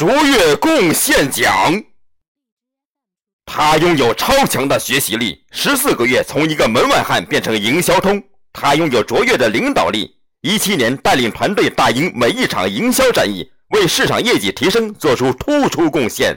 卓越贡献奖。他拥有超强的学习力十四个月从一个门外汉变成营销通。他拥有卓越的领导力一七年带领团队打赢每一场营销战役为市场业绩提升做出突出贡献。